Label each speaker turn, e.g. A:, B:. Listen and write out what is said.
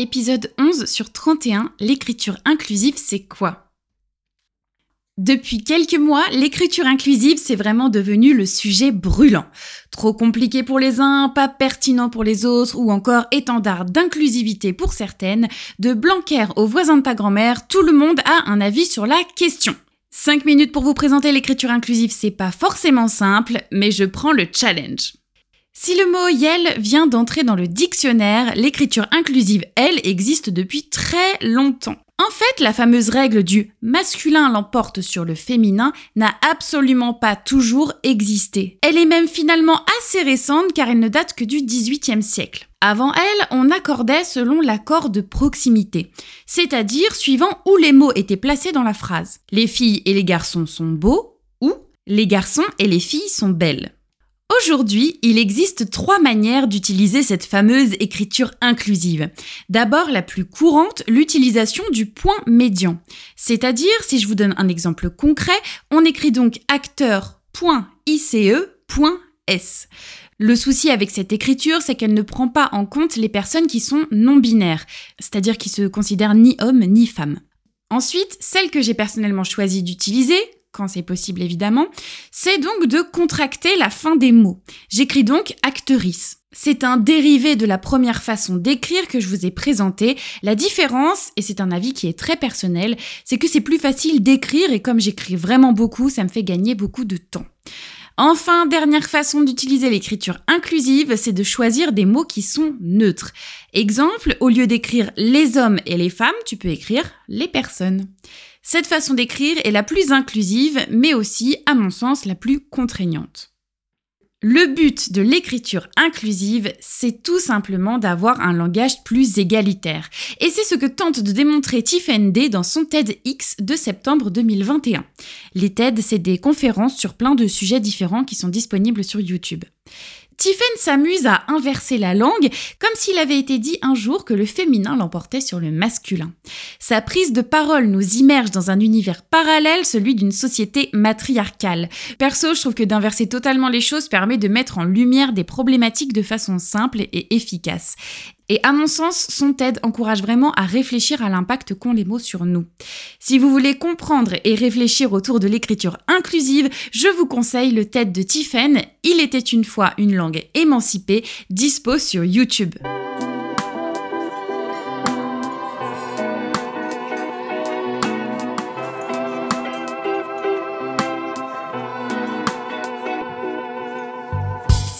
A: Épisode 11 sur 31, l'écriture inclusive, c'est quoi? Depuis quelques mois, l'écriture inclusive, c'est vraiment devenu le sujet brûlant. Trop compliqué pour les uns, pas pertinent pour les autres, ou encore étendard d'inclusivité pour certaines, de Blanquer aux voisins de ta grand-mère, tout le monde a un avis sur la question. 5 minutes pour vous présenter l'écriture inclusive, c'est pas forcément simple, mais je prends le challenge. Si le mot yel vient d'entrer dans le dictionnaire, l'écriture inclusive, elle, existe depuis très longtemps. En fait, la fameuse règle du masculin l'emporte sur le féminin n'a absolument pas toujours existé. Elle est même finalement assez récente car elle ne date que du XVIIIe siècle. Avant elle, on accordait selon l'accord de proximité, c'est-à-dire suivant où les mots étaient placés dans la phrase. Les filles et les garçons sont beaux ou les garçons et les filles sont belles. Aujourd'hui, il existe trois manières d'utiliser cette fameuse écriture inclusive. D'abord, la plus courante, l'utilisation du point médian. C'est-à-dire, si je vous donne un exemple concret, on écrit donc acteur.ice.s. Le souci avec cette écriture, c'est qu'elle ne prend pas en compte les personnes qui sont non binaires, c'est-à-dire qui se considèrent ni hommes ni femmes. Ensuite, celle que j'ai personnellement choisi d'utiliser, quand c'est possible évidemment, c'est donc de contracter la fin des mots. J'écris donc actrice. C'est un dérivé de la première façon d'écrire que je vous ai présenté. La différence, et c'est un avis qui est très personnel, c'est que c'est plus facile d'écrire et comme j'écris vraiment beaucoup, ça me fait gagner beaucoup de temps. Enfin, dernière façon d'utiliser l'écriture inclusive, c'est de choisir des mots qui sont neutres. Exemple, au lieu d'écrire les hommes et les femmes, tu peux écrire les personnes. Cette façon d'écrire est la plus inclusive, mais aussi, à mon sens, la plus contraignante. Le but de l'écriture inclusive, c'est tout simplement d'avoir un langage plus égalitaire. Et c'est ce que tente de démontrer Tiffen Day dans son TEDx de septembre 2021. Les TED, c'est des conférences sur plein de sujets différents qui sont disponibles sur YouTube. Tiffen s'amuse à inverser la langue comme s'il avait été dit un jour que le féminin l'emportait sur le masculin. Sa prise de parole nous immerge dans un univers parallèle, celui d'une société matriarcale. Perso, je trouve que d'inverser totalement les choses permet de mettre en lumière des problématiques de façon simple et efficace. Et à mon sens, son TED encourage vraiment à réfléchir à l'impact qu'ont les mots sur nous. Si vous voulez comprendre et réfléchir autour de l'écriture inclusive, je vous conseille le TED de Tiffen, Il était une fois une langue émancipée, dispo sur YouTube.